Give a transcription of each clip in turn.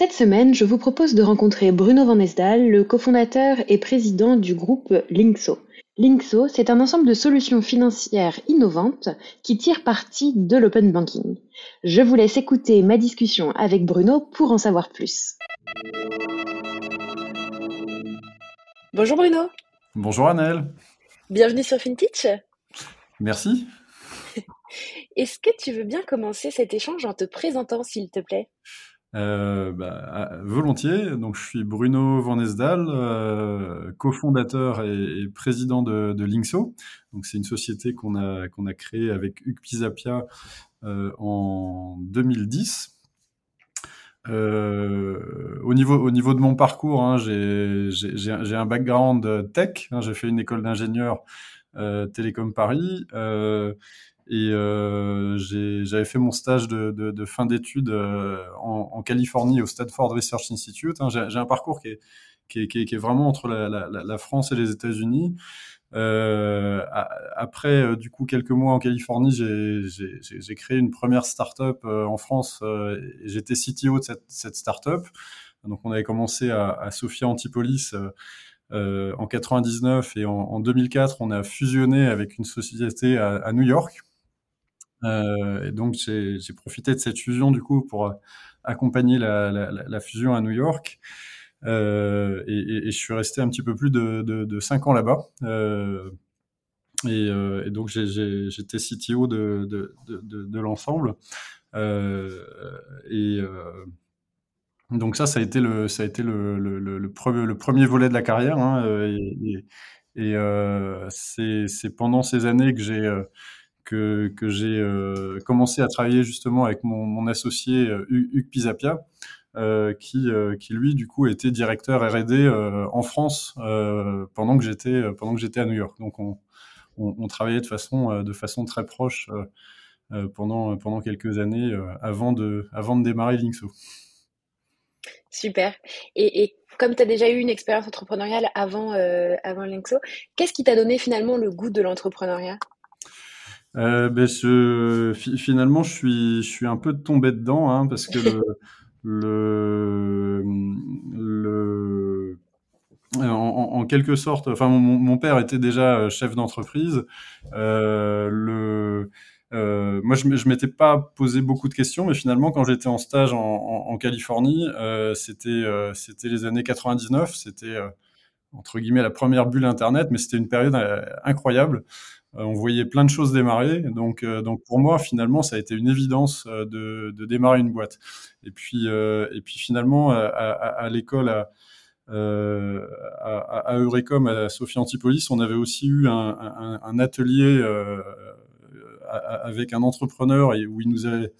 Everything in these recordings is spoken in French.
Cette semaine, je vous propose de rencontrer Bruno Van Esdal, le cofondateur et président du groupe Linkso. Linkso, c'est un ensemble de solutions financières innovantes qui tirent parti de l'open banking. Je vous laisse écouter ma discussion avec Bruno pour en savoir plus. Bonjour Bruno. Bonjour Annelle. Bienvenue sur FinTech. Merci. Est-ce que tu veux bien commencer cet échange en te présentant, s'il te plaît? Euh, bah, volontiers. Donc, je suis Bruno Van Esdal, euh, cofondateur et, président de, de Linkso. C'est une société qu'on a créée avec Hugues Pisapia euh, en 2010. au niveau au niveau de mon parcours, hein, j'ai un background tech. Hein, j'ai fait une école d'ingénieur Télécom Paris. Et euh, j'avais fait mon stage de, de, de fin d'études euh, en, en, Californie au Stanford Research Institute. Hein. J'ai un parcours qui est, qui est, qui est, vraiment entre la, la, la, France et les États-Unis. Euh, après, euh, du coup, quelques mois en Californie, j'ai créé une première startup euh, en France. J'étais CTO de cette, cette startup. Donc, on avait commencé à, à Sophia Antipolis. Euh, en 99 et en, en, 2004, on a fusionné avec une société à, à New York euh, et donc j'ai profité de cette fusion du coup pour accompagner la, fusion à New York. Euh, et, je suis resté un petit peu plus de, de, de 5 ans là-bas. Euh, et, euh, donc j'étais CTO de, l'ensemble. Euh, et euh, donc ça, ça a été le, ça a été le, premier, le premier volet de la carrière. Hein, et c'est pendant ces années que j'ai que, j'ai euh, commencé à travailler justement avec mon, associé euh, Hugues Pisapia, euh, qui, qui lui du coup était directeur R&D en France pendant que j'étais pendant que j'étais à New York. Donc on, travaillait de façon de façon très proche pendant pendant quelques années avant de avant de démarrer Linkso. Super. Et, comme tu as déjà eu une expérience entrepreneuriale avant avant Linkso, qu'est-ce qui t'a donné finalement le goût de l'entrepreneuriat? Ben je, finalement, je suis, un peu tombé dedans, hein, parce que en, quelque sorte, enfin, mon, père était déjà chef d'entreprise. Euh, euh, moi, je, je m'étais pas posé beaucoup de questions, mais finalement, quand j'étais en stage en, Californie, euh, c'était, euh, c'était les années 99. C'était euh, entre guillemets la première bulle Internet, mais c'était une période incroyable. Euh, on voyait plein de choses démarrer. Donc, euh, donc pour moi, finalement, ça a été une évidence euh, de, de démarrer une boîte. Et puis, et puis finalement, à, l'école, à, à, Eurecom, à Sophie Antipolis, on avait aussi eu un, atelier avec un entrepreneur et où il nous avait,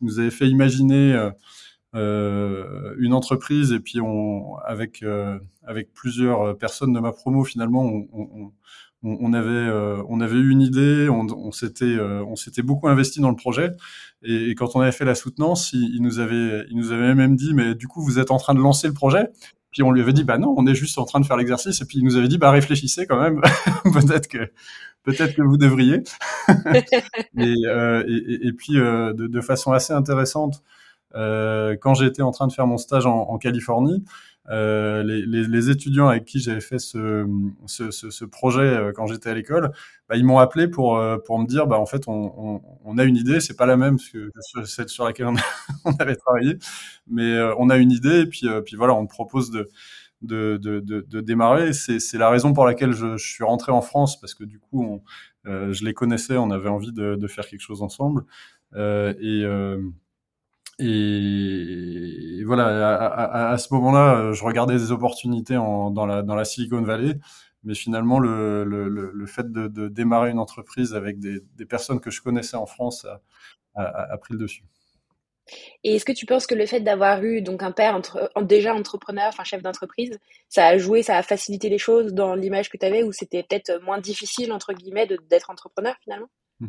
nous avait fait imaginer une entreprise et puis avec, avec plusieurs personnes de ma promo, finalement, on, avait euh, on avait eu une idée, on, s'était euh, on s'était beaucoup investi dans le projet. Et, quand on avait fait la soutenance, il, nous avait il nous avait même dit mais du coup vous êtes en train de lancer le projet? Puis on lui avait dit bah non, on est juste en train de faire l'exercice. Et puis il nous avait dit bah réfléchissez quand même, peut-être que peut-être que vous devriez. et, euh, puis euh, de, façon assez intéressante, euh, quand j'étais en train de faire mon stage en, Californie, euh, les, étudiants avec qui j'avais fait ce, projet euh, quand j'étais à l'école, bah, ils m'ont appelé pour, euh, me dire, bah, en fait, on, a une idée, c'est pas la même que celle sur laquelle on, avait travaillé, mais on a une idée, et puis, voilà, on te propose de, démarrer. C'est la raison pour laquelle je, suis rentré en France parce que du coup, je les connaissais, on avait envie de, de faire quelque chose ensemble. et et, voilà, à, à, ce moment-là, je regardais des opportunités en, dans, la, dans la Silicon Valley, mais finalement, le, le, le fait de, de, démarrer une entreprise avec des, des, personnes que je connaissais en France a, a, a pris le dessus. Et est-ce que tu penses que le fait d'avoir eu donc un père entre, déjà entrepreneur, enfin chef d'entreprise, ça a joué, ça a facilité les choses dans l'image que tu avais, ou c'était peut-être moins difficile entre guillemets d'être entrepreneur finalement? Mmh.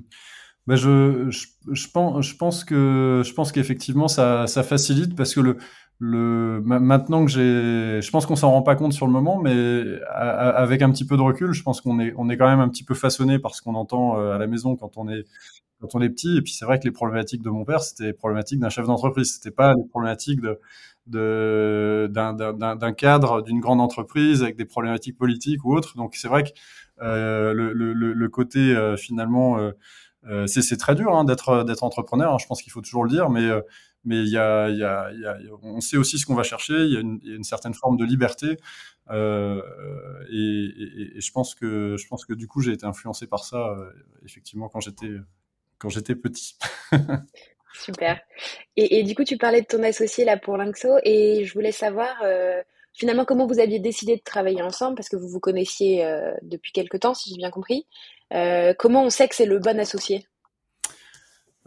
Ben je, pense, que je pense qu'effectivement ça, facilite parce que le, maintenant que j'ai, je pense qu'on s'en rend pas compte sur le moment, mais avec un petit peu de recul, je pense qu'on est on est quand même un petit peu façonné par ce qu'on entend euh, à la maison quand on est quand on est petit. Et puis c'est vrai que les problématiques de mon père, c'était les problématiques d'un chef d'entreprise, c'était pas les problématiques de d'un cadre d'une grande entreprise avec des problématiques politiques ou autres. Donc c'est vrai que euh, le, côté euh, finalement euh, c'est très dur hein, d'être d'être entrepreneur. Hein, je pense qu'il faut toujours le dire, mais euh, mais il y y, on sait aussi ce qu'on va chercher. Il y, a une, certaine forme de liberté, euh, et, je pense que je pense que du coup j'ai été influencé par ça euh, effectivement quand j'étais quand j'étais petit. Super. Et, du coup tu parlais de ton associé là pour Linkso et je voulais savoir euh, finalement comment vous aviez décidé de travailler ensemble parce que vous vous connaissiez euh, depuis quelque temps si j'ai bien compris. Euh, comment on sait que c'est le bon associé?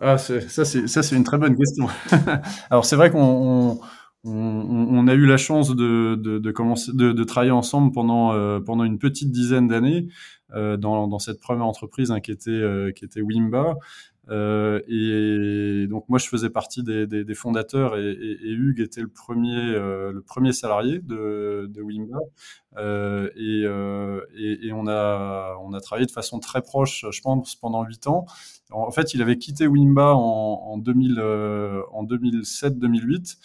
Ah, ça, c'est, une très bonne question. Alors, c'est vrai qu'on on, a eu la chance de, de, commencer, de, travailler ensemble pendant, euh, pendant une petite dizaine d'années dans, dans, cette première entreprise hein, qui, était, qui était Wimba. Euh, et donc moi je faisais partie des, fondateurs et, et, Hugues était le premier euh, le premier salarié de, de Wimba. Euh, et, euh, et, et, on a on a travaillé de façon très proche je pense pendant huit ans. En fait il avait quitté Wimba en, en 2000 euh, en 2007 2008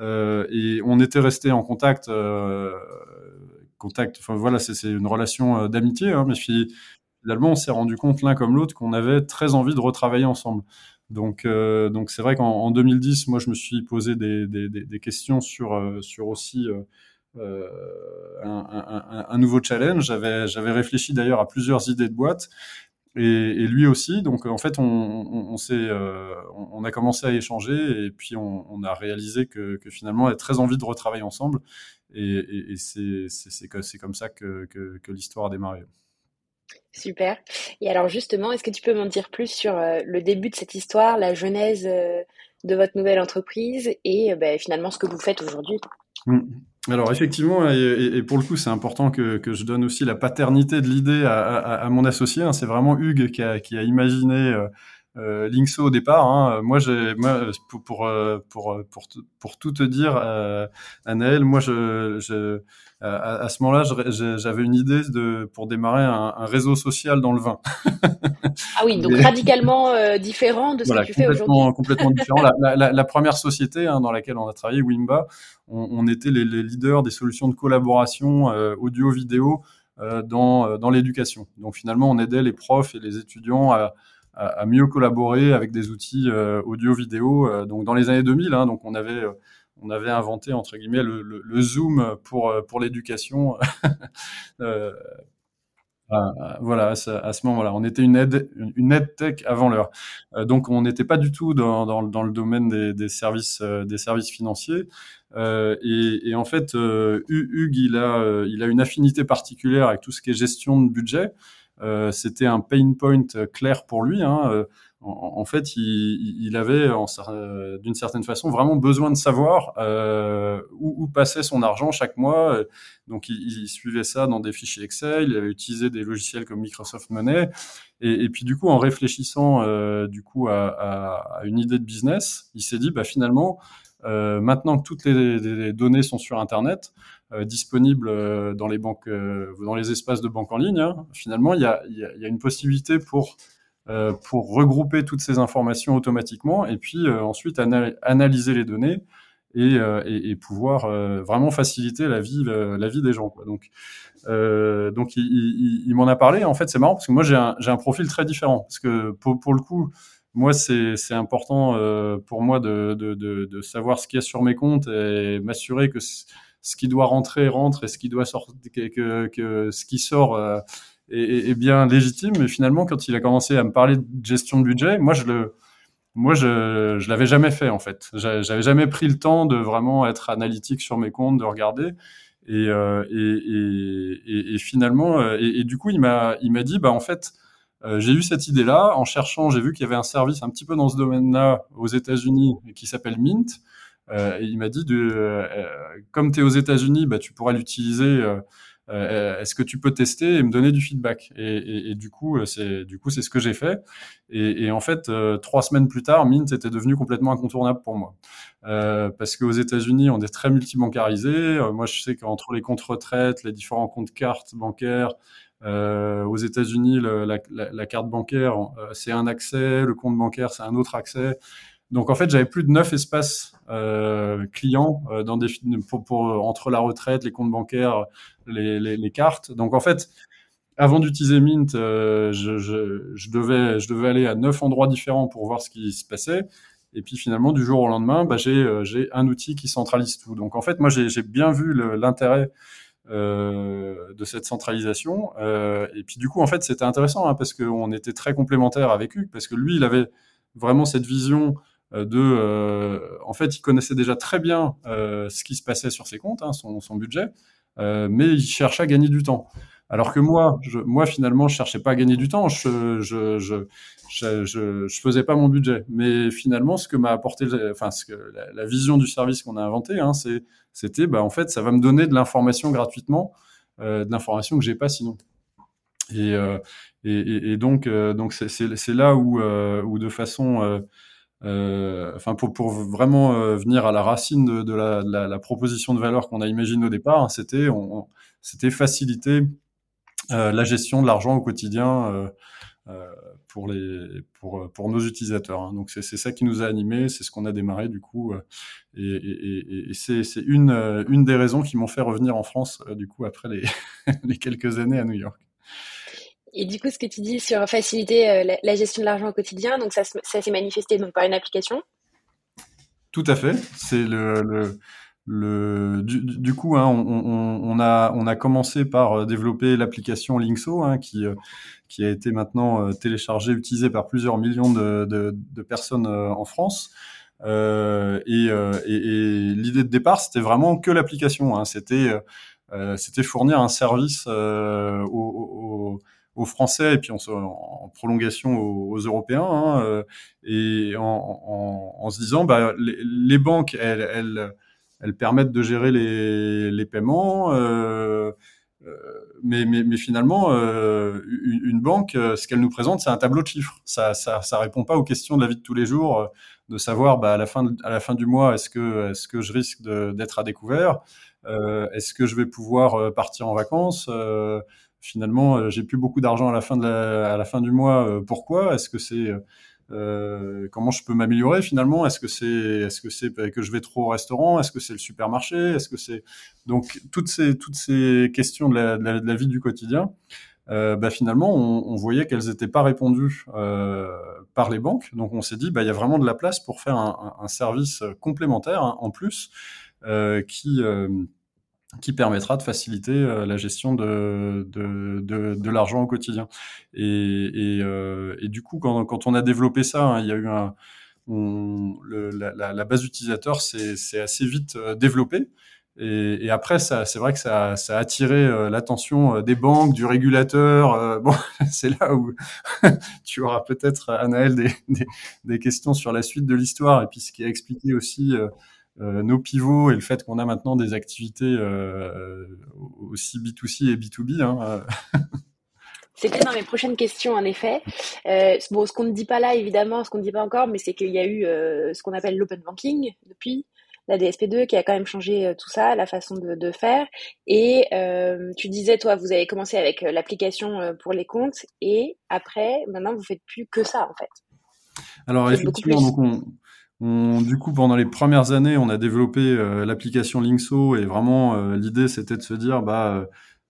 et on était resté en contact contact voilà c'est une relation d'amitié hein, mais finalement, on s'est rendu compte l'un comme l'autre qu'on avait très envie de retravailler ensemble. Donc, euh, donc c'est vrai qu'en 2010, moi, je me suis posé des, questions sur, euh, sur aussi euh, un, nouveau challenge. J'avais, réfléchi d'ailleurs à plusieurs idées de boîte. Et, lui aussi. Donc en fait, on, on, on a commencé à échanger et puis on, a réalisé que, que, finalement, on avait très envie de retravailler ensemble. Et, c'est, comme ça que, que l'histoire a démarré. Super. Et alors justement, est-ce que tu peux m'en dire plus sur euh, le début de cette histoire, la genèse euh, de votre nouvelle entreprise et euh, ben, finalement ce que vous faites aujourd'hui? Mmh. Alors effectivement, et, pour le coup, c'est important que, que, je donne aussi la paternité de l'idée à, à, mon associé. Hein. C'est vraiment Hugues qui a imaginé euh, Linkso au départ. Hein. Moi, j'ai, moi, pour, pour, pour, pour, pour, tout te dire, euh, Anaël, moi, je, je à, à, ce moment-là, j'avais une idée de, pour démarrer un, un, réseau social dans le vin. ah oui, donc radicalement euh, différent de ce que tu fais aujourd'hui. Complètement différent. La, la, la, première société hein, dans laquelle on a travaillé, Wimba, on, on était les, les, leaders des solutions de collaboration euh, audio-vidéo euh, dans, dans l'éducation. Donc finalement, on aidait les profs et les étudiants à à, mieux collaborer avec des outils euh, audio-vidéo. Euh, donc dans les années 2000, hein, donc on avait euh, on avait inventé entre guillemets le, Zoom pour pour l'éducation. voilà, à ce, moment-là, on était une aide, une aide tech avant l'heure. Donc, on n'était pas du tout dans, dans, le domaine des, services, des services financiers. Et, et, en fait, Hugues, il a, il a une affinité particulière avec tout ce qui est gestion de budget. Euh, c'était un pain point clair pour lui. Hein. Euh, en, fait, il, il avait, euh, d'une certaine façon, vraiment besoin de savoir euh, où, où, passait son argent chaque mois. Donc, il, il, suivait ça dans des fichiers Excel. Il avait utilisé des logiciels comme Microsoft Money. Et, puis, du coup, en réfléchissant euh, du coup à, à, à, une idée de business, il s'est dit, bah, finalement, euh, maintenant que toutes les, données sont sur Internet, euh, disponibles euh, dans les banques, euh, dans les espaces de banque en ligne, hein, finalement, il y a, une possibilité pour pour regrouper toutes ces informations automatiquement et puis ensuite anal analyser les données et, pouvoir vraiment faciliter la vie des gens. Donc il, m'en a parlé. En fait, c'est marrant parce que moi j'ai un, profil très différent parce que pour, le coup moi, c'est important euh, pour moi de, de, savoir ce qu'il y a sur mes comptes et m'assurer que ce qui doit rentrer rentre et ce qui doit sortir, que, ce qui sort est, est, bien légitime. Mais finalement, quand il a commencé à me parler de gestion de budget, moi, je le, moi, je, je l'avais jamais fait en fait. J'avais jamais pris le temps de vraiment être analytique sur mes comptes, de regarder. Et, euh, et, et, finalement, euh, et, du coup, il m'a, il m'a dit, bah en fait, euh, j'ai eu cette idée-là en cherchant. J'ai vu qu'il y avait un service un petit peu dans ce domaine-là aux États-Unis qui s'appelle Mint. Euh, et il m'a dit, de, euh, comme tu es aux États-Unis, bah, tu pourras l'utiliser euh, est-ce que tu peux tester et me donner du feedback? Et, du coup, euh, c'est du coup c'est ce que j'ai fait. Et, en fait, euh, trois semaines plus tard, Mint était devenu complètement incontournable pour moi euh, parce qu'aux États-Unis, on est très multibancarisé. moi, je sais qu'entre les comptes retraite, les différents comptes cartes bancaires, euh, aux États-Unis, la, carte bancaire, c'est un accès, le compte bancaire, c'est un autre accès. Donc en fait, j'avais plus de neuf espaces euh, clients euh, entre la retraite, les comptes bancaires, les, cartes. Donc en fait, avant d'utiliser Mint, euh, je, devais, aller à neuf endroits différents pour voir ce qui se passait. Et puis finalement, du jour au lendemain, bah, j'ai, un outil qui centralise tout. Donc en fait, moi, j'ai, bien vu l'intérêt de cette centralisation. Et puis du coup, en fait, c'était intéressant hein, parce qu'on était très complémentaires avec Hugues, parce que lui, il avait vraiment cette vision de, euh, en fait, il connaissait déjà très bien euh, ce qui se passait sur ses comptes, hein, son, budget, mais il cherchait à gagner du temps. Alors que moi, moi finalement, je cherchais pas à gagner du temps, je, je, je, je, je, faisais pas mon budget. Mais finalement, ce que m'a apporté, enfin, ce que la, vision du service qu'on a inventé, hein, c'était, bah, en fait, ça va me donner de l'information gratuitement, euh, de l'information que j'ai pas sinon. Et, euh, et, et, donc, euh, donc c'est, là où, où de façon euh, enfin pour, pour vraiment euh, venir à la racine de, de, la, de la, la, proposition de valeur qu'on a imaginée au départ, hein, c'était on, c'était faciliter euh, la gestion de l'argent au quotidien euh, euh, pour les pour pour nos utilisateurs. Hein. Donc c'est ça qui nous a animés, c'est ce qu'on a démarré du coup, et, et, et c'est c'est une une des raisons qui m'ont fait revenir en France du coup après les les quelques années à New York. Et du coup, ce que tu dis sur faciliter euh, la, gestion de l'argent au quotidien, donc ça, s'est manifesté donc par une application Tout à fait. C'est le, le, du, coup, hein, on, a on a commencé par euh, développer l'application Linkso, hein, qui euh, qui a été maintenant téléchargée, utilisée par plusieurs millions de, de, personnes en France. Et, et, l'idée de départ, c'était vraiment que l'application. Hein, c'était c'était fournir un service euh, aux aux Français et puis en, prolongation aux, Européens hein, euh, et en, se disant bah, les, banques elles, permettent de gérer les, paiements euh, euh mais, finalement, une, banque, ce qu'elle nous présente, c'est un tableau de chiffres. Ça, ça, répond pas aux questions de la vie de tous les jours, de savoir bah, à la fin, à la fin du mois, est-ce que, est-ce que je risque d'être à découvert, est-ce que je vais pouvoir partir en vacances finalement, euh, j'ai plus beaucoup d'argent à la fin du mois. Euh, pourquoi? Est-ce que c'est euh, comment je peux m'améliorer finalement? Est-ce que c'est est-ce que je vais trop au restaurant? Est-ce que c'est le supermarché? Est-ce que c'est donc toutes ces toutes ces questions de la, vie du quotidien bah, finalement, on, voyait qu'elles n'étaient pas répondues par les banques. Donc, on s'est dit, bah, il y a vraiment de la place pour faire un, service complémentaire hein, en plus qui qui permettra de faciliter euh, la gestion de, de, de, de l'argent au quotidien. Et, et, euh, et, du coup, quand, quand on a développé ça, hein, il y a eu un, on, la, la, base utilisateur s'est assez vite euh, développée. Et, et, après, c'est vrai que ça, ça a attiré euh, l'attention des banques, du régulateur. Bon, c'est là où tu auras peut-être, Anaël, des, des, des, questions sur la suite de l'histoire et puis ce qui a expliqué aussi nos pivots et le fait qu'on a maintenant des activités euh, aussi B2C et B2B. Hein, euh. C'était dans mes prochaines questions, en effet. Euh, bon, ce qu'on ne dit pas là, évidemment, ce qu'on ne dit pas encore, mais c'est qu'il y a eu euh, ce qu'on appelle l'open banking depuis, la DSP2 qui a quand même changé euh, tout ça, la façon de, de faire. Et tu disais, toi, vous avez commencé avec l'application pour les comptes, et après, maintenant, vous faites plus que ça, en fait. Alors, effectivement, donc on, on, du coup, pendant les premières années, on a développé euh, l'application Linkso et vraiment euh, l'idée c'était de se dire, bah,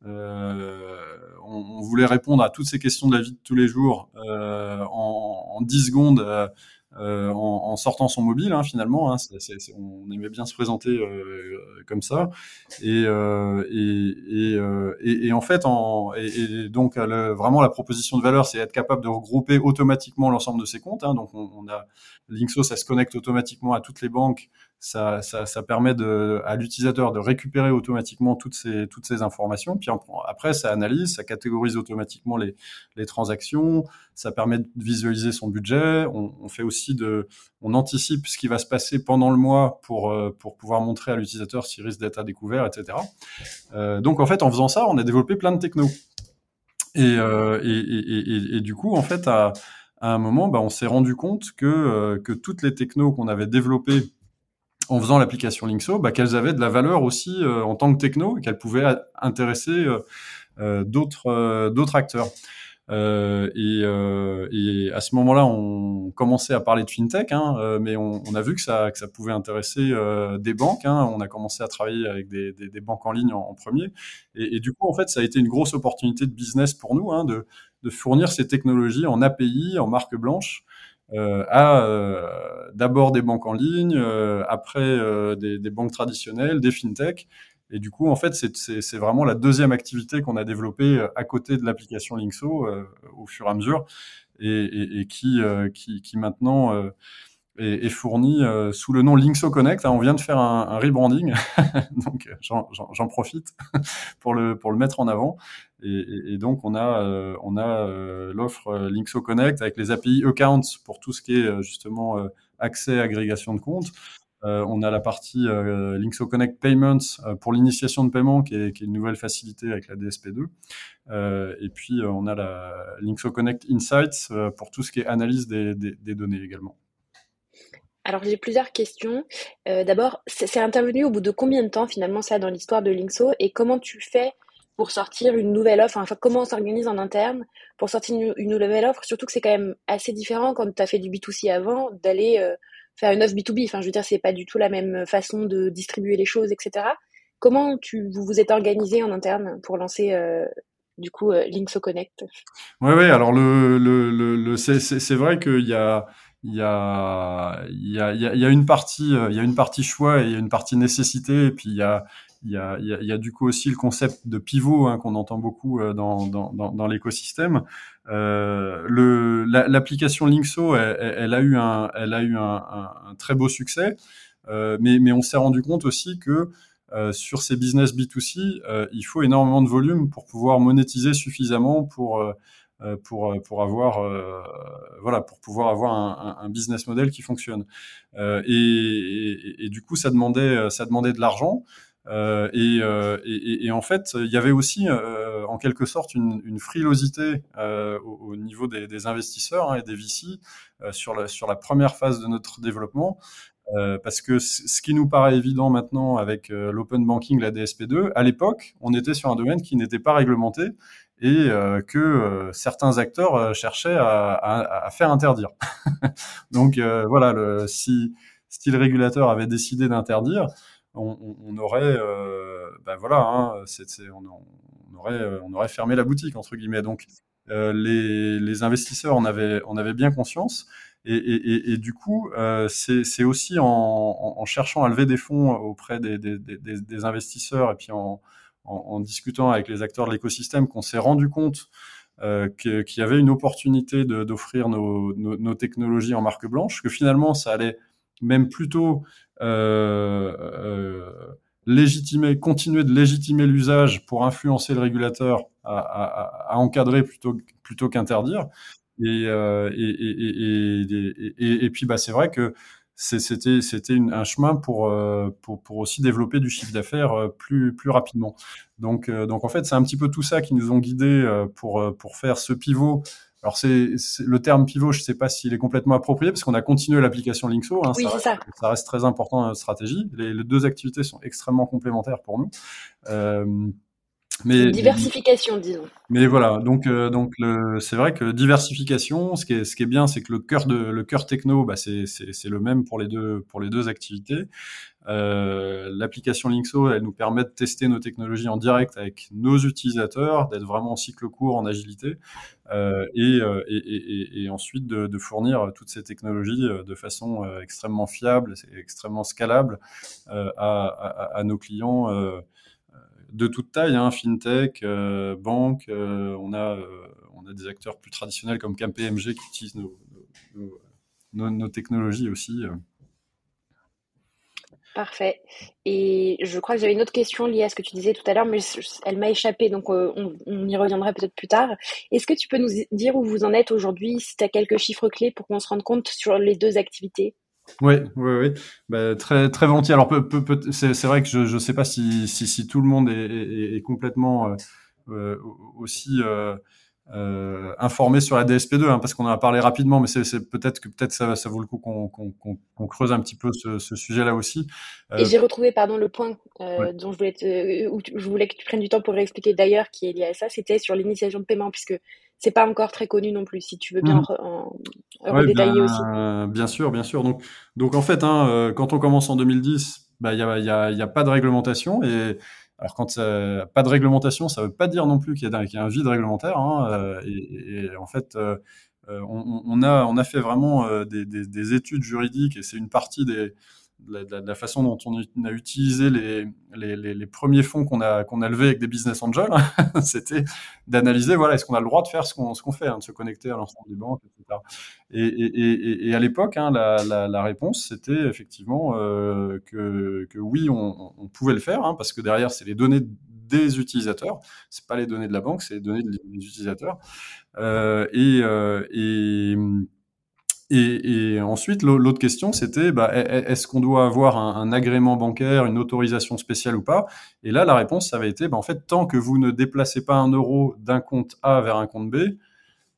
euh, on, voulait répondre à toutes ces questions de la vie de tous les jours en, en 10 secondes euh, en, en, sortant son mobile hein, finalement. Hein, c est, on aimait bien se présenter euh, comme ça. Et, euh, et, et, euh, et, en fait, en, et, donc le, vraiment la proposition de valeur, c'est être capable de regrouper automatiquement l'ensemble de ses comptes. Hein, donc on, on, a Linkso, ça se connecte automatiquement à toutes les banques. Ça, permet à l'utilisateur de récupérer automatiquement toutes ces, informations. Puis après, ça analyse, ça catégorise automatiquement les, transactions. Ça permet de visualiser son budget. On, fait aussi de, on anticipe ce qui va se passer pendant le mois pour euh, pouvoir montrer à l'utilisateur s'il risque d'être à découvert, etc. Euh, donc en fait, en faisant ça, on a développé plein de technos. Et, euh, du coup, en fait, à, un moment, bah, on s'est rendu compte que que toutes les technos qu'on avait développées en faisant l'application Linkso, bah, qu'elles avaient de la valeur aussi euh, en tant que techno et qu'elles pouvaient intéresser d'autres d'autres acteurs. Euh, et, euh, à ce moment-là, on commençait à parler de fintech, hein, euh, mais on, a vu que ça, pouvait intéresser euh, des banques. Hein. On a commencé à travailler avec des, banques en ligne en, premier, et, du coup, en fait, ça a été une grosse opportunité de business pour nous, hein, de, fournir ces technologies en API, en marque blanche. Euh, à euh, d'abord des banques en ligne, euh, après des, des, banques traditionnelles, des fintechs, et du coup, en fait, c'est vraiment la deuxième activité qu'on a développée à côté de l'application Linkso au fur et à mesure. Et, et, et qui, qui, qui, maintenant est, fournie euh, sous le nom Linkso Connect. on vient de faire un, un rebranding, donc j'en profite pour le, pour le mettre en avant. Et, et donc, on a, euh, on a l'offre Linkso Connect avec les API Accounts pour tout ce qui est justement accès, agrégation de comptes. Euh, on a la partie euh, Linkso Connect Payments euh, pour l'initiation de paiement, qui est, qui est, une nouvelle facilité avec la DSP2. Euh, et puis, euh, on a la Linkso Connect Insights euh, pour tout ce qui est analyse des, des, des données également. Alors j'ai plusieurs questions. D'abord, c'est intervenu au bout de combien de temps finalement ça dans l'histoire de Linkso et comment tu fais pour sortir une nouvelle offre, enfin comment on s'organise en interne pour sortir une, nouvelle offre, surtout que c'est quand même assez différent quand tu as fait du B2C avant d'aller faire une offre B2B. Enfin, je veux dire, c'est pas du tout la même façon de distribuer les choses, etc. Comment tu, vous vous êtes organisé en interne pour lancer euh, du coup euh, Linkso Connect? Oui, oui. Alors le, le, le, le c'est vrai qu'il y a il y a il y a il y a une partie il y a une partie choix et il y a une partie nécessité et puis il y a il y a, il y a, du coup aussi le concept de pivot hein, qu'on entend beaucoup euh, dans, dans, dans, l'écosystème. Euh, le, l'application Linkso, elle, elle, a eu un, elle a eu un, un, très beau succès, euh, mais, mais on s'est rendu compte aussi que euh, sur ces business B2C, euh, il faut énormément de volume pour pouvoir monétiser suffisamment pour euh, pour pour avoir voilà pour pouvoir avoir un, business model qui fonctionne. Et, du coup ça demandait ça demandait de l'argent. Euh, et, euh, en fait, il y avait aussi, euh, en quelque sorte, une, frilosité euh, au, au, niveau des, investisseurs hein, et des VC euh, sur, la, sur la première phase de notre développement. parce que ce qui nous paraît évident maintenant avec l'open banking, la DSP2, à l'époque, on était sur un domaine qui n'était pas réglementé et que certains acteurs cherchaient à, faire interdire. Donc voilà, si, si le régulateur avait décidé d'interdire, on, aurait, euh, voilà, on, aurait, euh, fermé la boutique entre guillemets. Donc euh, les, investisseurs en avaient, en avaient bien conscience. Et, du coup, euh, c'est, aussi en, cherchant à lever des fonds auprès des, des investisseurs et puis en, en, discutant avec les acteurs de l'écosystème qu'on s'est rendu compte euh, qu'il y avait une opportunité d'offrir nos, technologies en marque blanche, que finalement ça allait même plutôt euh, euh, légitimer, continuer de légitimer l'usage pour influencer le régulateur à, encadrer plutôt, plutôt qu'interdire. Et, puis c'est vrai que c'était c'était un chemin pour, euh, pour pour aussi développer du chiffre d'affaires euh, plus plus rapidement. Donc donc en fait c'est un petit peu tout ça qui nous ont guidés pour pour faire ce pivot alors c'est le terme pivot, je ne sais pas s'il est complètement approprié parce qu'on a continué l'application Linkso. Hein, oui, ça, reste, ça. ça, reste, très important dans notre stratégie. Les, les, deux activités sont extrêmement complémentaires pour nous. Euh, Mais diversification, disons. Mais voilà, donc euh, donc c'est vrai que diversification, ce qui est ce qui est bien, c'est que le cœur de le cœur techno, bah c'est c'est le même pour les deux pour les deux activités. Euh, L'application Linkso, elle nous permet de tester nos technologies en direct avec nos utilisateurs, d'être vraiment en cycle court, en agilité, euh, et, et, et, et, ensuite de, de, fournir toutes ces technologies de façon extrêmement fiable, extrêmement scalable à, à, à, nos clients de toute taille, hein, fintech, euh, banque. Euh, on a on a des acteurs plus traditionnels comme KPMG qui utilisent nos, nos, technologies aussi. Parfait. Et je crois que j'avais une autre question liée à ce que tu disais tout à l'heure, mais elle m'a échappé, donc euh, on, y reviendra peut-être plus tard. Est-ce que tu peux nous dire où vous en êtes aujourd'hui, si tu as quelques chiffres clés pour qu'on se rende compte sur les deux activités? Oui, oui, oui. Bah, très, très volontiers. Alors, peu, peu, c'est vrai que je ne sais pas si, si, si, tout le monde est, est, est complètement euh, euh aussi euh, euh, informé sur la DSP2, hein, parce qu'on en a parlé rapidement, mais c'est peut-être que peut-être ça, ça vaut le coup qu'on qu qu creuse un petit peu ce, ce sujet-là aussi. Et j'ai retrouvé, pardon, le point ouais. dont je voulais, te, où je voulais que tu prennes du temps pour réexpliquer d'ailleurs, qui est lié à ça, c'était sur l'initiation de paiement, puisque c'est pas encore très connu non plus. Si tu veux bien mmh. en, en ouais, redétailler bien, aussi. Bien sûr, bien sûr. Donc, donc en fait, hein, euh, quand on commence en 2010, bah il y a, y, a, y a pas de réglementation et alors quand ça, pas de réglementation, ça veut pas dire non plus qu'il y, qu y, a un vide réglementaire. Hein, euh, et, et, en fait, euh, on, on, a, on a fait vraiment euh, des, des, des études juridiques et c'est une partie des, de la, façon dont on a utilisé les, les, premiers fonds qu'on a, qu'on a levés avec des business angels, c'était d'analyser, voilà, est-ce qu'on a le droit de faire ce qu'on qu'on fait, hein, de se connecter à l'ensemble des banques, etc. Et, à l'époque, hein, la, réponse, c'était effectivement euh, que, que oui, on, on, pouvait le faire, hein, parce que derrière, c'est les données des utilisateurs, c'est pas les données de la banque, c'est les données des utilisateurs. Euh, et, euh, et ensuite, l'autre question, c'était bah, est-ce qu'on doit avoir un, agrément bancaire, une autorisation spéciale ou pas? Et là, la réponse, ça avait été bah, en fait, tant que vous ne déplacez pas un euro d'un compte A vers un compte B,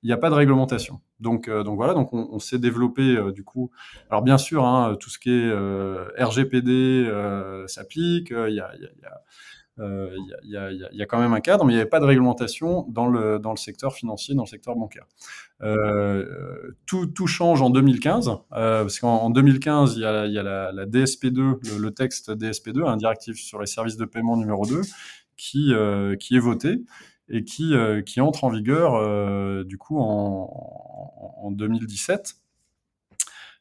il n'y a pas de réglementation. Donc, euh, donc voilà, donc on, s'est développé euh, du coup. Alors bien sûr, hein, tout ce qui est euh, RGPD s'applique. Il y, a, y, a, y, a, quand même un cadre, mais il n'y avait pas de réglementation dans le, secteur financier, dans le secteur bancaire. Euh, tout, change en 2015, euh, parce qu'en 2015, il y a, il la, la DSP2, le, texte DSP2, un directif sur les services de paiement numéro 2, qui, euh, est voté et qui, euh, entre en vigueur euh, en, en 2017.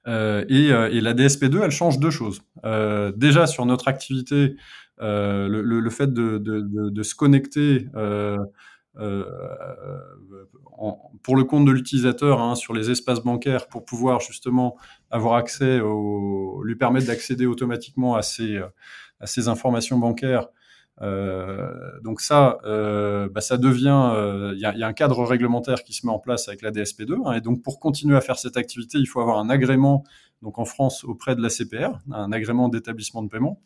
Euh, et, la DSP2, elle change deux choses. Euh, déjà sur notre activité, euh, le, le, fait de, se connecter euh, en, pour le compte de l'utilisateur hein, sur les espaces bancaires pour pouvoir justement avoir accès au, lui permettre d'accéder automatiquement à ces, informations bancaires. Euh, donc ça, euh, bah ça devient, il euh, y, y, a, un cadre réglementaire qui se met en place avec la DSP2, hein, et donc pour continuer à faire cette activité, il faut avoir un agrément, donc en France auprès de la CPR, un agrément d'établissement de paiement.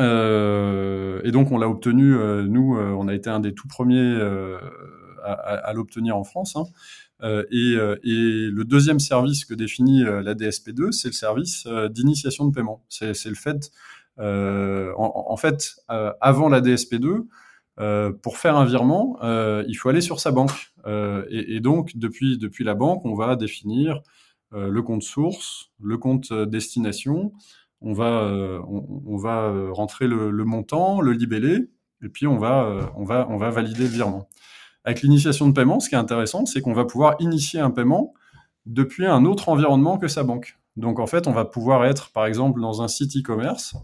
Euh, et donc on l'a obtenu, euh, nous, euh, on a été un des tout premiers euh, à, à, l'obtenir en France. Hein. Et, et, le deuxième service que définit la DSP2, c'est le service d'initiation de paiement. C'est le fait, en, en, fait, avant la DSP2, pour faire un virement, il faut aller sur sa banque. Et, et, donc depuis depuis la banque, on va définir le compte source, le compte destination, on va, euh, on, on, va euh, rentrer le, le, montant, le libellé, et puis on va, euh, on va, on va valider le virement. Avec l'initiation de paiement, ce qui est intéressant, c'est qu'on va pouvoir initier un paiement depuis un autre environnement que sa banque. Donc en fait, on va pouvoir être, par exemple, dans un site e-commerce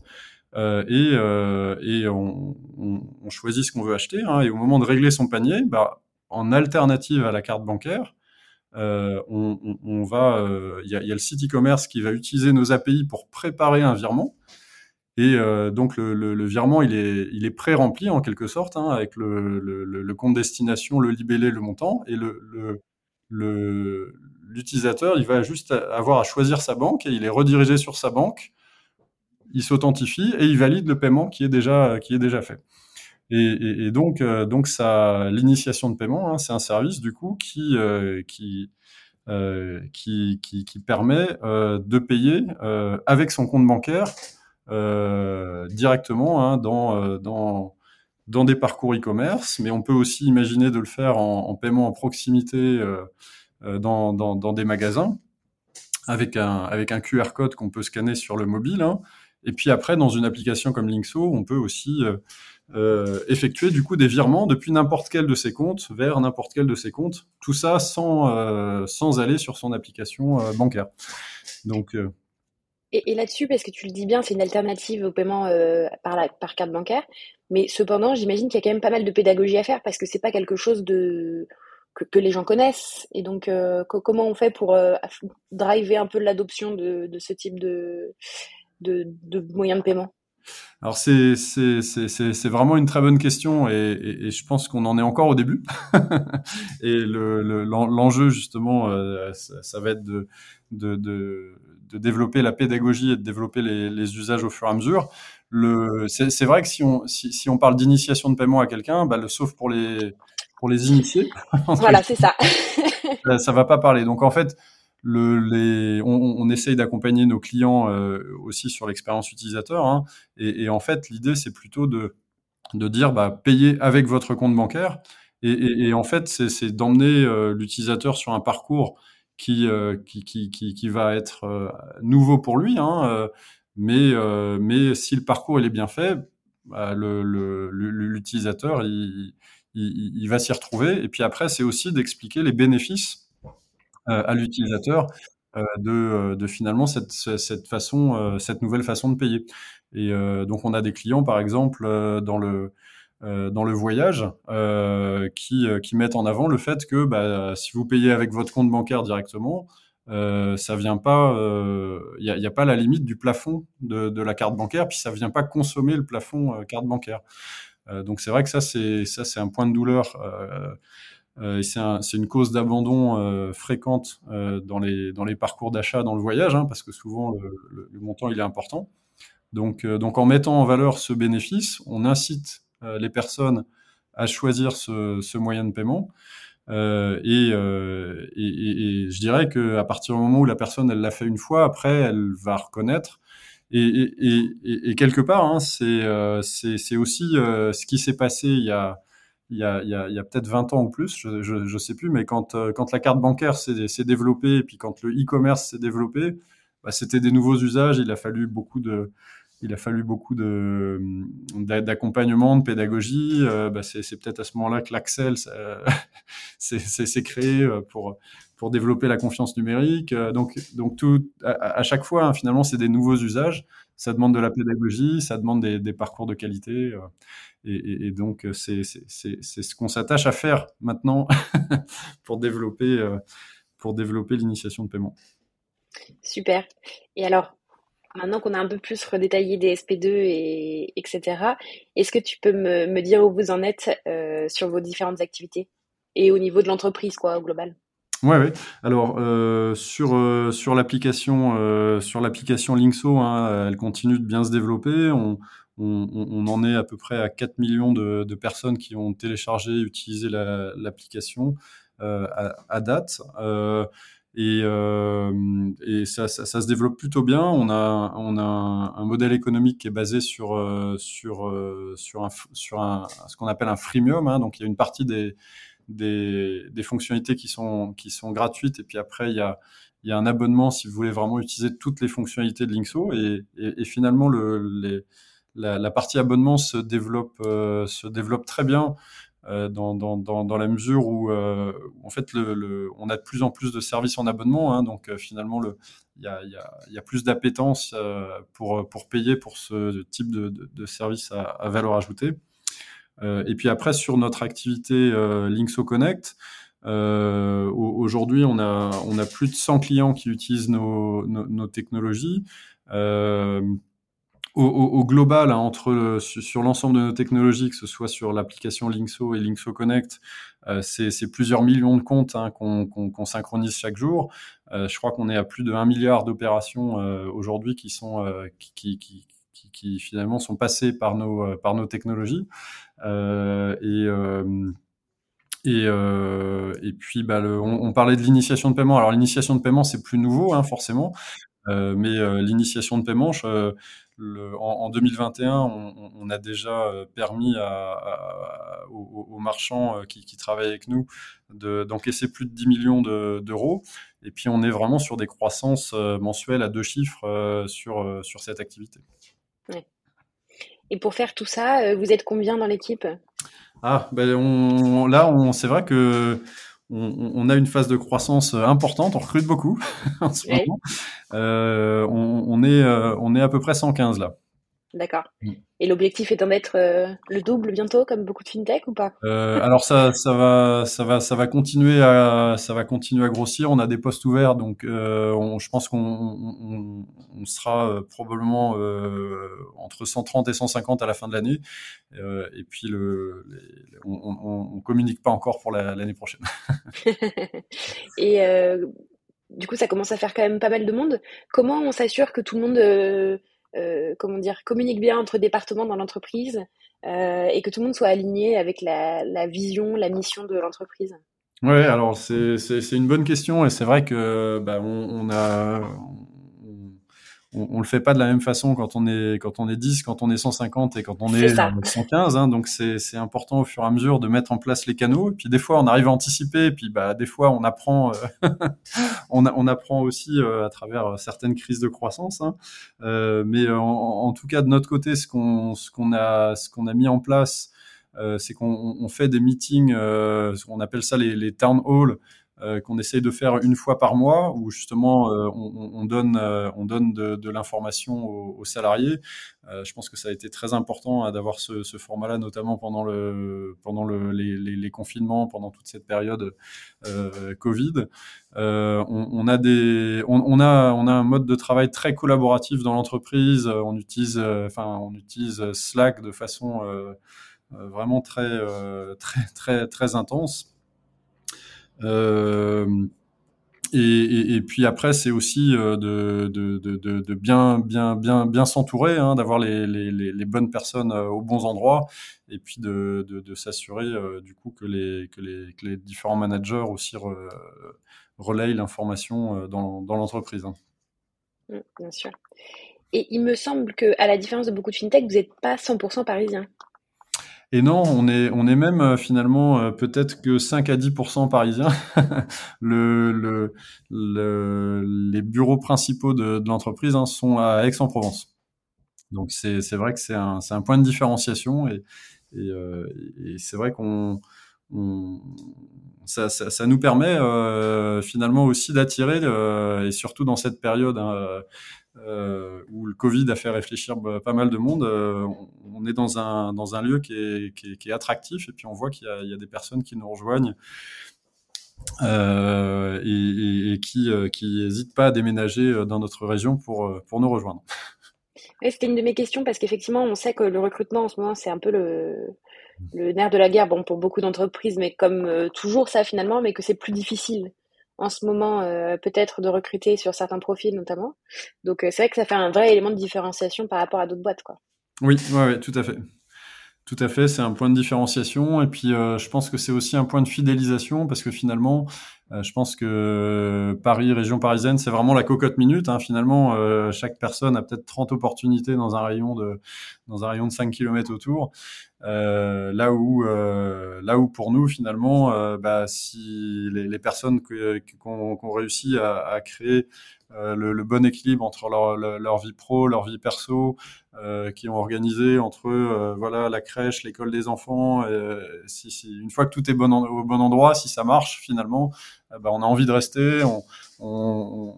euh, et, euh, et on, on, on, choisit ce qu'on veut acheter. Hein, et au moment de régler son panier, bah, en alternative à la carte bancaire, euh, on, on, va, il euh, y, a, y, a, le site e-commerce qui va utiliser nos API pour préparer un virement. Et euh, donc le, le, le, virement, il est, il est pré-rempli en quelque sorte, hein, avec le, le, compte destination, le libellé, le montant, et le, l'utilisateur, il va juste avoir à choisir sa banque et il est redirigé sur sa banque, il s'authentifie et il valide le paiement qui est déjà, qui est déjà fait. Et, donc, euh, donc ça, l'initiation de paiement, hein, c'est un service du coup qui euh, euh, qui, qui, permet de payer avec son compte bancaire directement hein, dans dans dans des parcours e-commerce, mais on peut aussi imaginer de le faire en, paiement en proximité dans, dans, des magasins avec un, avec un QR code qu'on peut scanner sur le mobile. Hein. Et puis après, dans une application comme Linkso, on peut aussi euh, effectuer du coup des virements depuis n'importe quel de ses comptes vers n'importe quel de ses comptes. Tout ça sans, euh, aller sur son application euh, bancaire. Donc, et, là-dessus, parce que tu le dis bien, c'est une alternative au paiement par, carte bancaire. Mais cependant, j'imagine qu'il y a quand même pas mal de pédagogie à faire parce que c'est pas quelque chose que, les gens connaissent. Et donc, comment on fait pour driver un peu l'adoption de, de, ce type de, de, de moyens de paiement? Alors c'est c'est c'est vraiment une très bonne question et, et, je pense qu'on en est encore au début. et le l'enjeu justement, euh, ça, va être de, de, de, de, développer la pédagogie et de développer les, les usages au fur et à mesure. Le c'est vrai que si on si, si on parle d'initiation de paiement à quelqu'un, bah, le sauf pour les pour les initiés. voilà, c'est ça. ça. Ça va pas parler. Donc en fait, on, essaye d'accompagner nos clients euh, aussi sur l'expérience utilisateur. Hein, et, en fait, l'idée, c'est plutôt de, dire, bah, payez avec votre compte bancaire. Et, en fait, c'est d'emmener euh, l'utilisateur sur un parcours qui, euh, qui, qui, qui, qui, va être nouveau pour lui. Hein, mais, mais si le parcours est bien fait, bah, l'utilisateur, il, il, va s'y retrouver. Et puis après, c'est aussi d'expliquer les bénéfices à l'utilisateur euh, de, euh, de, finalement cette, nouvelle façon de payer. Et donc on a des clients par exemple dans le voyage euh, qui, mettent en avant le fait que bah, si vous payez avec votre compte bancaire directement, euh, ça vient pas, il n'y a, pas la limite du plafond de, la carte bancaire, puis ça vient pas consommer le plafond euh, carte bancaire. donc c'est vrai que ça c'est un point de douleur euh, c'est une cause d'abandon euh, fréquente euh, dans, les, dans les parcours d'achat dans le voyage, hein, parce que souvent le, le, montant il est important. Donc, donc en mettant en valeur ce bénéfice, on incite les personnes à choisir ce, ce moyen de paiement. Euh, et, euh, et, et, je dirais que à partir du moment où la personne elle l'a fait une fois, après elle va reconnaître. Et, quelque part, hein, c'est c'est aussi ce qui s'est passé il y a il y a, peut-être 20 ans ou plus, je, je, sais plus, mais quand, euh, quand la carte bancaire s'est développée et puis quand le e-commerce s'est développé, bah, c'était des nouveaux usages. Il a fallu beaucoup de, il a fallu beaucoup de d'accompagnement, de pédagogie. Euh, bah, c'est peut-être à ce moment-là que l'Axel s'est créé euh, pour développer la confiance numérique. Donc à, chaque fois, hein, finalement, c'est des nouveaux usages. Ça demande de la pédagogie, ça demande des parcours de qualité. Et, et, donc, c'est ce qu'on s'attache à faire maintenant pour développer, euh, pour développer l'initiation de paiement. Super. Et alors, maintenant qu'on a un peu plus redétaillé des SP2 et etc., est-ce que tu peux me, me, dire où vous en êtes euh, sur vos différentes activités et au niveau de l'entreprise, quoi, au global? Ouais, ouais. Alors euh, sur euh, sur l'application euh, sur l'application Linkso, hein, elle continue de bien se développer. On, on, en est à peu près à 4 millions de, personnes qui ont téléchargé utilisé l'application euh, à, date. Euh, et, euh, ça, se développe plutôt bien. On a, on a un, modèle économique qui est basé sur, sur, sur, un, sur un, ce qu'on appelle un freemium. Hein. donc il y a une partie des, des, fonctionnalités qui sont, qui sont gratuites et puis après il y a, il y a un abonnement si vous voulez vraiment utiliser toutes les fonctionnalités de Linkso et, finalement le, les, la, partie abonnement se développe, euh, très bien euh, dans, la mesure où, euh, en fait, on a de plus en plus de services en abonnement. Hein, donc, finalement, il y a, plus d'appétence pour, payer pour ce type de, service à, valeur ajoutée. et puis après, sur notre activité Linkso Connect, aujourd'hui, on a, plus de 100 clients qui utilisent nos, technologies. Au, global, hein, entre sur l'ensemble de nos technologies, que ce soit sur l'application Linkso et Linkso Connect, euh, c'est plusieurs millions de comptes hein, qu'on synchronise chaque jour. Euh, je crois qu'on est à plus de 1 milliard d'opérations euh, aujourd'hui qui sont qui, qui, finalement sont passées par nos par nos technologies. et et, puis, bah, on, parlait de l'initiation de paiement. Alors, l'initiation de paiement, c'est plus nouveau, hein, forcément. Mais l'initiation de paiement, le, en, 2021, on, on, a déjà permis à, aux, marchands qui, qui, travaillent avec nous d'encaisser plus de 10 millions d'euros. et puis on est vraiment sur des croissances mensuelles à deux chiffres sur, sur cette activité. Et pour faire tout ça, vous êtes combien dans l'équipe? Ah, ben on, là, on, c'est vrai que on, a une phase de croissance euh, importante, on recrute beaucoup en ce moment. Euh, on, est, euh, on est à peu près 115 là. D'accord. Et l'objectif étant d'être euh, le double bientôt, comme beaucoup de fintech ou pas? Euh, Alors ça, ça va, ça va, ça va continuer à, ça va continuer à grossir. On a des postes ouverts, donc euh, on, je pense qu'on on, on sera euh, probablement entre 130 et 150 à la fin de l'année. et puis le, on, on, communique pas encore pour l'année prochaine. et du coup, ça commence à faire quand même pas mal de monde. Comment on s'assure que tout le monde comment dire, communique bien entre départements dans l'entreprise euh, et que tout le monde soit aligné avec la, vision, la mission de l'entreprise. Ouais, alors c'est une bonne question et c'est vrai que bah, on, a on, on, le fait pas de la même façon quand on est quand on est 10, quand on est 150 et quand on est, 115. Hein, donc c'est important au fur et à mesure de mettre en place les canaux. Et puis des fois on arrive à anticiper, et puis bah des fois on apprend euh, on, on, apprend aussi euh, à travers certaines crises de croissance. Hein. Euh, mais en, en, tout cas de notre côté, ce qu'on ce qu'on a ce qu'on a mis en place, euh, c'est qu'on fait des meetings, euh, on appelle ça les, les town halls. Euh, qu'on essaye de faire une fois par mois, où justement euh, on, on, donne, euh, on donne de, de l'information aux, salariés. je pense que ça a été très important d'avoir ce, ce format-là, notamment pendant, le, pendant le, les, les, confinements, pendant toute cette période Covid. On, on, a des, on, a, on a un mode de travail très collaboratif dans l'entreprise. On utilise, enfin, on utilise Slack de façon vraiment très, très, très, très intense. Euh, et, puis après, c'est aussi euh, de, bien, bien, bien, bien s'entourer, hein, d'avoir les, bonnes personnes euh, aux bons endroits, et puis de, s'assurer du coup que les, différents managers aussi re, relayent l'information dans, l'entreprise. Hein. Mmh, bien sûr. Et il me semble que, à la différence de beaucoup de fintech, vous n'êtes pas 100% parisien. Et non, on est, on est même euh, finalement euh, peut-être que 5 à 10% parisiens. le, le, le, les bureaux principaux de, l'entreprise hein, sont à Aix-en-Provence. Donc c'est vrai que c'est un, un point de différenciation et, euh, c'est vrai qu'on on, ça, ça, nous permet finalement aussi d'attirer, et surtout dans cette période hein, euh, où le Covid a fait réfléchir pas mal de monde, euh, on est dans un, dans un lieu qui est, qui est, attractif et puis on voit qu'il y, a des personnes qui nous rejoignent euh, et, qui n'hésitent pas à déménager dans notre région pour, pour nous rejoindre. C'était une de mes questions parce qu'effectivement, on sait que le recrutement en ce moment, c'est un peu le, le nerf de la guerre bon, pour beaucoup d'entreprises, mais comme toujours ça finalement, mais que c'est plus difficile en ce moment euh, peut-être de recruter sur certains profils notamment. Donc euh, c'est vrai que ça fait un vrai élément de différenciation par rapport à d'autres boîtes. Quoi. Oui, ouais, tout à fait. Tout à fait, c'est un point de différenciation et puis euh, je pense que c'est aussi un point de fidélisation parce que finalement, je pense que Paris, région parisienne, c'est vraiment la cocotte minute. Hein. Finalement, chaque personne a peut-être 30 opportunités dans un rayon de dans un rayon de 5 km autour. Euh, là où, euh, là où pour nous finalement, euh, bah, si les, les personnes qu'on qu réussit à, à créer le, le, bon équilibre entre leur, leur, vie pro, leur vie perso, qui ont organisé entre eux, voilà, la crèche, l'école des enfants. Si, si, une fois que tout est bon au bon endroit, si ça marche finalement, bah, on a envie de rester. On, on,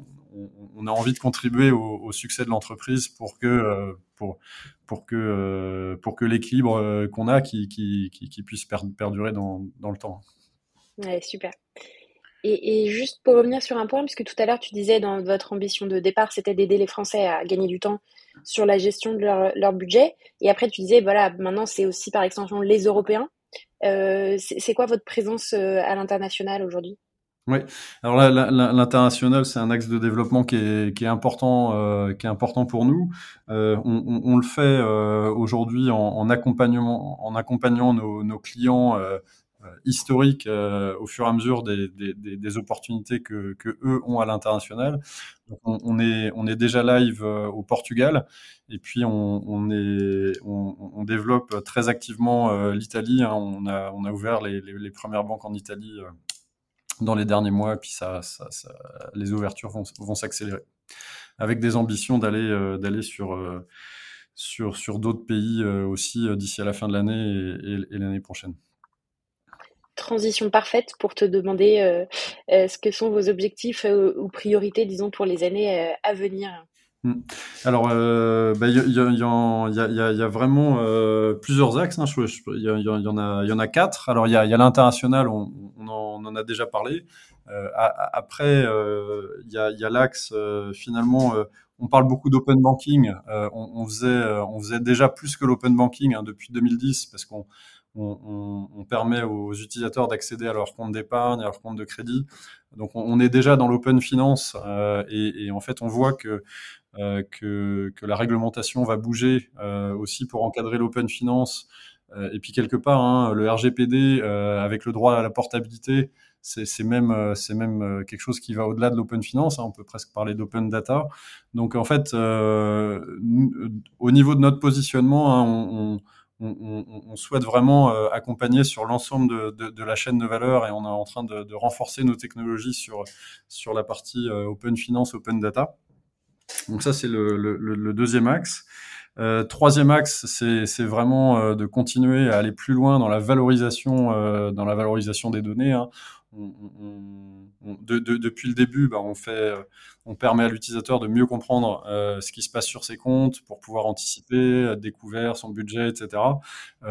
on, a envie de contribuer au, succès de l'entreprise pour que pour pour que, euh, pour que l'équilibre euh, qu'on a qui, qui, puisse perdurer dans, dans le temps. Ouais, super. Et, juste pour revenir sur un point, puisque tout à l'heure tu disais dans votre ambition de départ, c'était d'aider les Français à gagner du temps sur la gestion de leur, leur budget. Et après tu disais, voilà, maintenant c'est aussi par extension les Européens. Euh, c'est quoi votre présence euh, à l'international aujourd'hui? Oui. Alors là, l'international, c'est un axe de développement qui est, qui est important, euh, qui est important pour nous. Euh, on, on, on, le fait euh, aujourd'hui en, en, accompagnement, en accompagnant nos, nos clients euh, historique au fur et à mesure des, des, des, opportunités que, que, eux ont à l'international. On, est, on est déjà live au Portugal et puis on, est, on, développe très activement l'Italie. Hein. On, a, on a ouvert les, les, les premières banques en Italie dans les derniers mois, puis ça, les ouvertures vont, s'accélérer, avec des ambitions d'aller euh, d'aller sur euh, sur sur d'autres pays euh, aussi d'ici à la fin de l'année et, et, l'année prochaine. Transition parfaite pour te demander ce que sont vos objectifs ou priorités, disons, pour les années à venir. Hmm. Alors, il y, a, vraiment euh, plusieurs axes. Hein. Il il y en a quatre. Alors, il y a, l'international, on, en, a déjà parlé. Euh, après, euh, il y a, l'axe finalement. on parle beaucoup d'open banking. On, faisait, déjà plus que l'open banking hein, depuis 2010 parce qu'on on, permet aux utilisateurs d'accéder à leur compte d'épargne, à leur compte de crédit. Donc on, est déjà dans l'open finance et, en fait on voit que euh, que, que, la réglementation va bouger euh, aussi pour encadrer l'open finance. Euh, et puis quelque part, hein, le RGPD avec le droit à la portabilité, c'est même, même quelque chose qui va au-delà de l'open finance. Hein, on peut presque parler d'open data. Donc en fait, euh, au niveau de notre positionnement, hein, on, on, on, souhaite vraiment accompagner sur l'ensemble de, de, de, la chaîne de valeur et on est en train de, de renforcer nos technologies sur, sur la partie open finance, open data. Donc ça, c'est le, deuxième axe. Euh, troisième axe, c'est vraiment euh, de continuer à aller plus loin dans la valorisation, euh, dans la valorisation des données. Hein. Depuis le début, bah, on fait, on permet à l'utilisateur de mieux comprendre ce qui se passe sur ses comptes pour pouvoir anticiper, découvrir son budget, etc.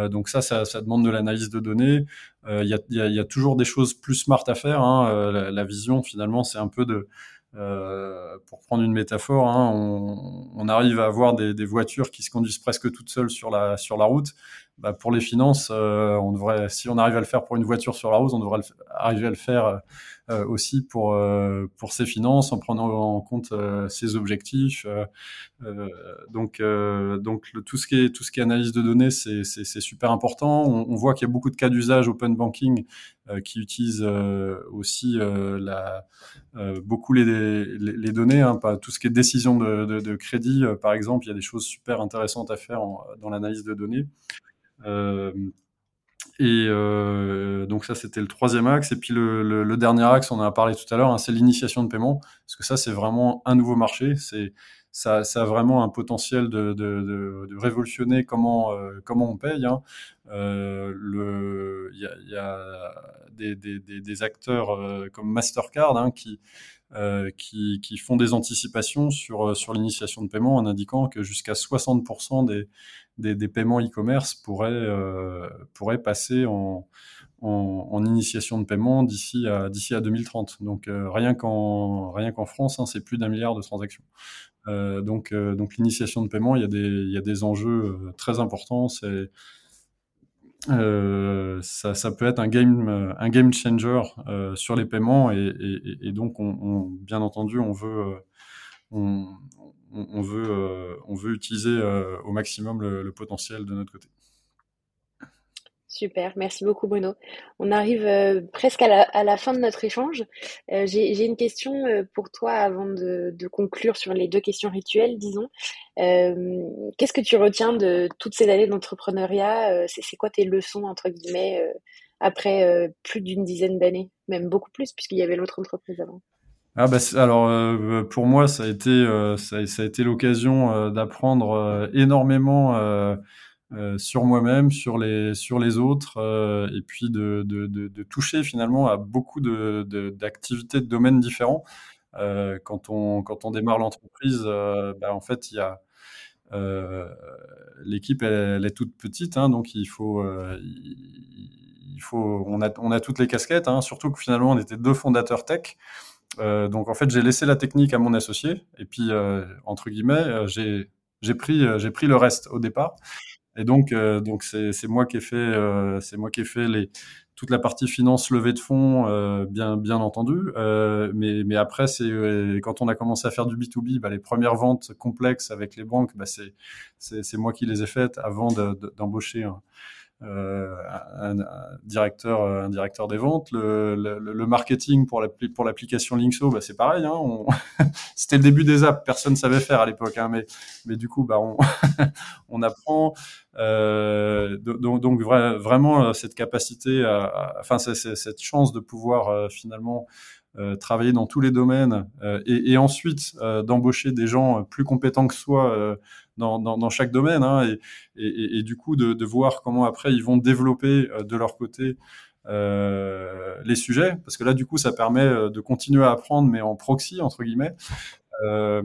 Donc ça, ça, demande de l'analyse de données. Il y a, toujours des choses plus smart à faire. Hein. La, vision, finalement, c'est un peu de euh, pour prendre une métaphore, hein, on, arrive à avoir des, des, voitures qui se conduisent presque toutes seules sur la, sur la route. Bah, pour les finances, euh, on devrait, si on arrive à le faire pour une voiture sur la route, on devrait arriver à le faire euh, aussi pour euh, pour ses finances en prenant en compte euh, ses objectifs. donc donc le, tout ce qui est tout ce qui est analyse de données, c'est c'est super important. On, on voit qu'il y a beaucoup de cas d'usage open banking qui utilisent aussi la beaucoup les, les, les données, hein, pas tout ce qui est décision de, de, de crédit, par exemple, il y a des choses super intéressantes à faire dans l'analyse de données. Euh, et euh, donc ça, c'était le troisième axe. Et puis le, dernier axe, on en a parlé tout à l'heure, hein, c'est l'initiation de paiement, parce que ça, c'est vraiment un nouveau marché. C'est ça, a vraiment un potentiel de, révolutionner comment euh, comment on paye. Hein. Il y a, des, acteurs comme Mastercard hein, qui qui, qui, font des anticipations sur, sur l'initiation de paiement en indiquant que jusqu'à 60% des, des, paiements e-commerce pourraient, euh, pourraient passer en, en, initiation de paiement d'ici à, à 2030. Donc euh, rien qu'en rien qu'en France, hein, c'est plus d'un milliard de transactions. Euh, donc euh, donc l'initiation de paiement, il y a des il y a des enjeux euh, très importants. Euh, ça, ça, peut être un game, un game changer euh, sur les paiements et, et, et donc on, on, bien entendu on veut, on, on, veut, euh, on veut utiliser euh, au maximum le, le, potentiel de notre côté. Super, merci beaucoup Bruno. On arrive euh, presque à la, fin de notre échange. Euh, J'ai une question euh, pour toi avant de, conclure sur les deux questions rituelles, disons. Qu'est-ce que tu retiens de toutes ces années d'entrepreneuriat? C'est quoi tes leçons, entre guillemets, après plus d'une dizaine d'années, même beaucoup plus, puisqu'il y avait l'autre entreprise avant ah bah, alors pour moi ça a été ça, a été l'occasion d'apprendre énormément euh, sur moi-même, sur les sur les autres et puis de, de, toucher finalement à beaucoup d'activités de, domaines différents. quand on quand on démarre l'entreprise, bah, en fait il y a l'équipe elle, est toute petite hein, donc il faut il faut on a on a toutes les casquettes hein, surtout que finalement on était deux fondateurs tech. Euh, donc en fait, j'ai laissé la technique à mon associé et puis euh, entre guillemets, euh, j'ai pris euh, j'ai pris le reste au départ. Et donc euh, donc c'est moi qui ai fait c'est moi qui ai fait les toute la partie finance levée de fonds bien bien entendu. mais mais après c'est quand on a commencé à faire du B2B, bah, les premières ventes complexes avec les banques, bah, c'est moi qui les ai faites avant d'embaucher de, un un, directeur, un directeur des ventes. Le, marketing pour l'application Linkso, bah, c'est pareil. Hein, C'était le début des apps, personne savait faire à l'époque, hein, mais, du coup, bah, on, apprend. Euh, donc, vraiment cette capacité, enfin cette chance de pouvoir finalement euh, travailler dans tous les domaines euh, et, ensuite euh, d'embaucher des gens plus compétents que soi dans, chaque domaine hein, et, du coup de, voir comment après ils vont développer de leur côté euh, les sujets, parce que là, du coup, ça permet de continuer à apprendre, mais en proxy, entre guillemets. Euh,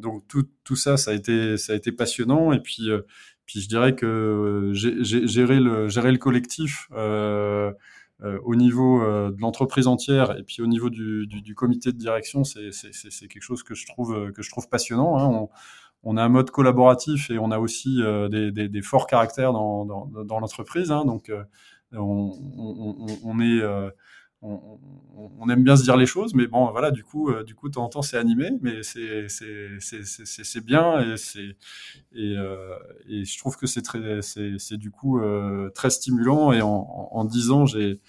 donc tout, tout, ça, ça a été, ça a été passionnant. Et puis, puis je dirais que gérer le, gérer le collectif, euh, euh, au niveau euh, de l'entreprise entière et puis au niveau du, du, comité de direction, c'est quelque chose que je trouve, euh, que je trouve passionnant. Hein. On, a un mode collaboratif et on a aussi des, des, des, forts caractères dans, dans, dans l'entreprise. Hein. Donc, on, on, on, est on, on, aime bien se dire les choses, mais bon, voilà, du coup, euh, du coup, de temps en temps, c'est animé, mais c'est c'est bien et c'est et, euh, et je trouve que c'est très c'est du coup euh, très stimulant et en, en, 10 ans, j'ai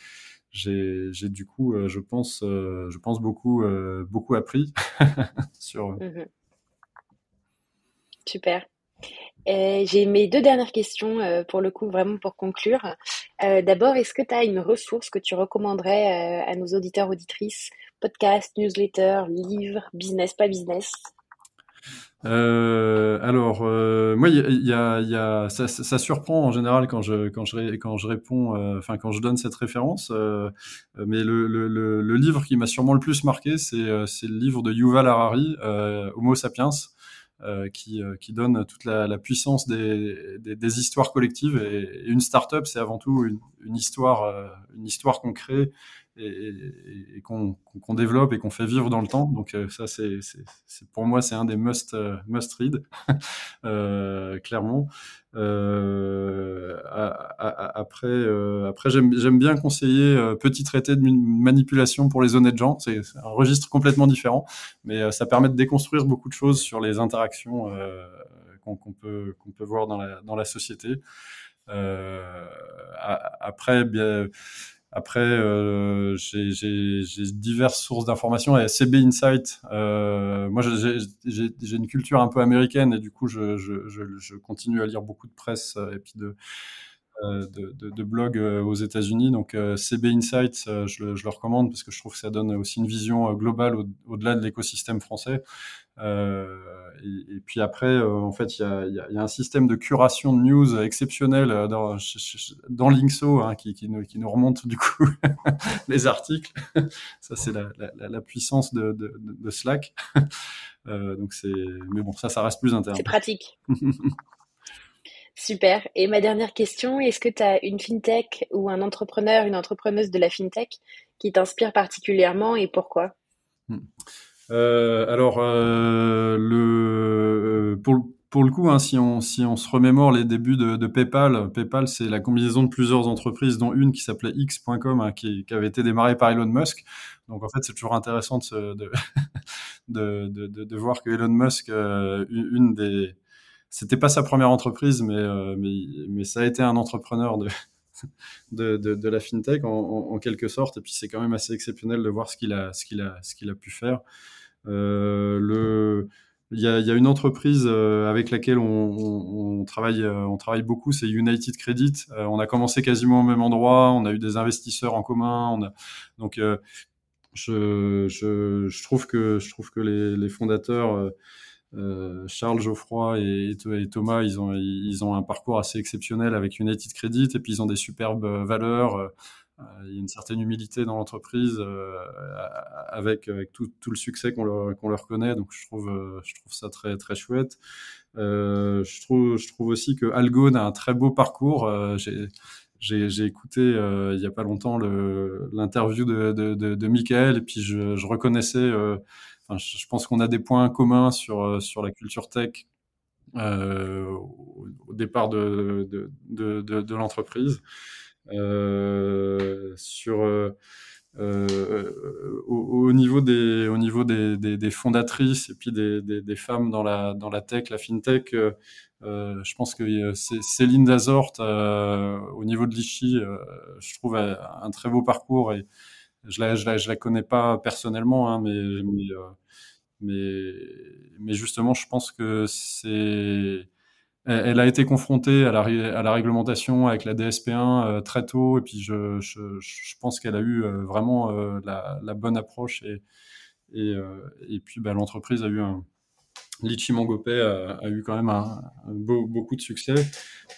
j'ai du coup, je pense, je pense beaucoup beaucoup appris sur. Mmh Super. J'ai mes deux dernières questions euh, pour le coup, vraiment pour conclure. Euh, d'abord, est-ce que tu as une ressource que tu recommanderais euh, à nos auditeurs, auditrices? Podcast, newsletter, livre, business, pas business? Alors, moi, il y a, ça, ça, surprend en général quand je quand je réponds, enfin quand je donne cette référence. mais le, le, livre qui m'a sûrement le plus marqué, c'est le livre de Yuval Harari, Homo sapiens. Euh, qui, euh, qui, donne toute la, puissance des, histoires collectives. Et, une startup, c'est avant tout une, une histoire, euh, une histoire qu'on crée et, qu'on développe et qu'on fait vivre dans le temps. Donc ça, c'est pour moi, c'est un des must must read, euh, clairement. Euh, après, euh, après j'aime bien conseiller euh, Petit traité de manipulation pour les honnêtes gens. C'est un registre complètement différent, mais ça permet de déconstruire beaucoup de choses sur les interactions qu'on peut, qu'on peut voir dans la, dans la société. après, bien après, euh, j'ai diverses sources d'informations et CB Insight. Euh, moi, j'ai une culture un peu américaine et du coup, je, je, je, continue à lire beaucoup de presse euh, et puis de, euh, de, de, de blogs euh, aux États-Unis. Donc, CB Insight, je, je, le recommande parce que je trouve que ça donne aussi une vision globale au-delà de l'écosystème français. Euh, et, et, puis après, euh, en fait, il y a, y, a, y a, un système de curation de news exceptionnel euh, dans, dans Linkso hein, qui, qui, nous, qui, nous, remonte du coup les articles. ça, c'est la, la, la, puissance de, de, de Slack. Donc c'est, mais bon, ça, ça reste plus interne. C'est pratique. Super. Et ma dernière question, est-ce que tu as une fintech ou un entrepreneur, une entrepreneuse de la fintech qui t'inspire particulièrement et pourquoi? Hmm. Alors, euh, euh, pour, le coup, hein, si, on, se remémore les débuts de, PayPal, PayPal, c'est la combinaison de plusieurs entreprises, dont une qui s'appelait X.com, hein, qui, avait été démarrée par Elon Musk. Donc, en fait, c'est toujours intéressant de, voir que Elon Musk, euh, une des... C'était pas sa première entreprise, mais, euh, ça a été un entrepreneur de, la fintech en, quelque sorte. Et puis c'est quand même assez exceptionnel de voir ce qu'il a pu faire. Euh, il y, a, une entreprise euh, avec laquelle on, travaille, euh, on travaille beaucoup, c'est United Credit. on a commencé quasiment au même endroit, on a eu des investisseurs en commun. Donc, je, trouve que les, fondateurs Charles Geoffroy et, Thomas, ils ont un parcours assez exceptionnel avec United Credit et puis ils ont des superbes valeurs. Euh, il y a une certaine humilité dans l'entreprise euh, avec, tout, le succès qu'on leur, connaît. Donc je trouve, euh, ça très, chouette. je, trouve, aussi que Algone a un très beau parcours. j'ai écouté il y a pas longtemps l'interview de, Michael et puis je, reconnaissais, je, pense qu'on a des points communs sur, la culture tech au départ de l'entreprise. Euh, sur, euh, au, niveau des au niveau des, des, fondatrices et puis des, des, femmes dans la dans la tech, la fintech, je pense que Céline Dazort au niveau de l'Ichi, je trouve un très beau parcours et je la, je la, je la connais pas personnellement, hein, mais, mais, mais, justement, je pense que c'est elle, a été confrontée à la, réglementation avec la DSP1 euh, très tôt, et puis je, pense qu'elle a eu euh, vraiment euh, la, bonne approche, et, puis bah, l'entreprise a eu un, Litchi Mangopé a, eu quand même beaucoup de succès.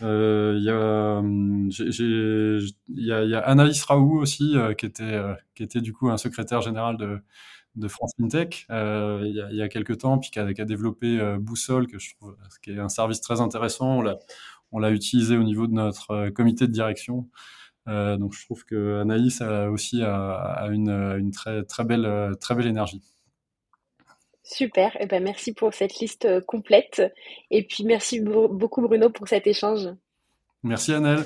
Il y, a, Anaïs Raoult aussi, qui était du coup un secrétaire général de, de France FinTech euh, il, y a, il y a quelques temps, puis qui a, qui a développé euh, Boussole, que je trouve qui est un service très intéressant. On l'a utilisé au niveau de notre euh, comité de direction. Euh, donc je trouve que Anaïs a aussi a, a une, une, très, très, belle, très belle énergie. Super, et eh ben merci pour cette liste complète. Et puis merci beaucoup Bruno pour cet échange. Merci Annelle.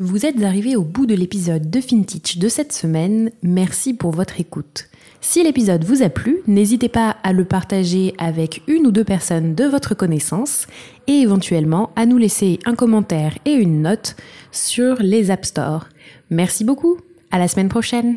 Vous êtes arrivé au bout de l'épisode de FinTech de cette semaine. Merci pour votre écoute. Si l'épisode vous a plu, n'hésitez pas à le partager avec une ou deux personnes de votre connaissance et éventuellement à nous laisser un commentaire et une note sur les App Store. Merci beaucoup. À la semaine prochaine.